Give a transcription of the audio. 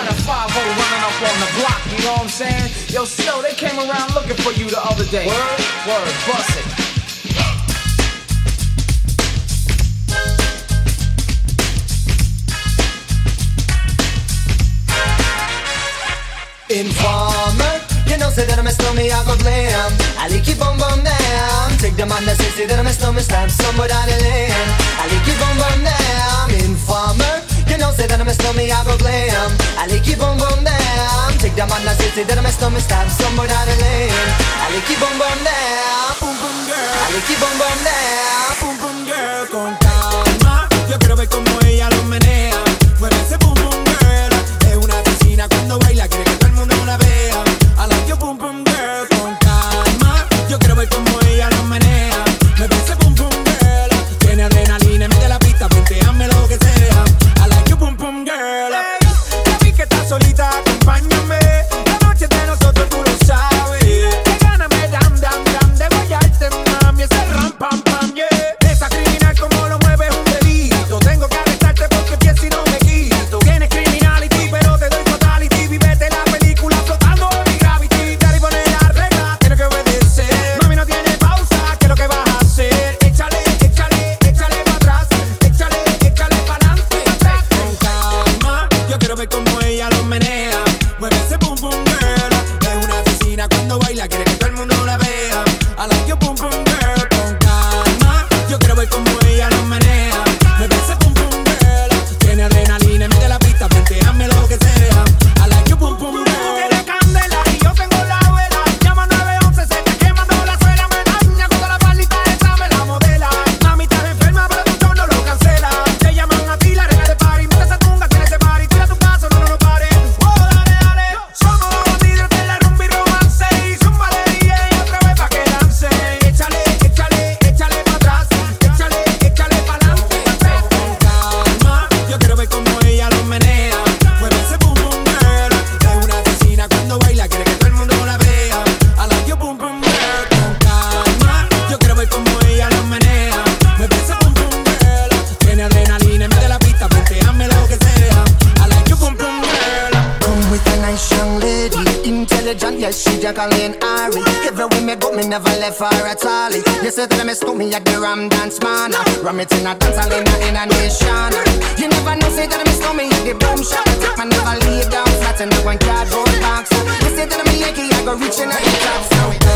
Got a 5 running up on the block, you know what I'm saying? Yo, Snow, they came around looking for you the other day. Word? Word, bust it. Informer, you know say that I'm a stormy, I go blam. I like keep on. Take the man that says that I'm a stormy, slam somebody down the lane. I like keep on. Demanda si se dorme sto mi stab Somebody out of lane I like you boom boom down Boom boom down I like you boom boom down que todo el mundo la vea. A la religion, yes, she just calling Ari. Every me go, me never left her at all. You said that me stole me at the Ram Dance Man. Ram it in a dance hall in a, in a nation. You never know, say that me stole me at the Boom Shop. I take my never leave down flat in the back. cardboard box. You said that me Yankee, I go reaching out the top. So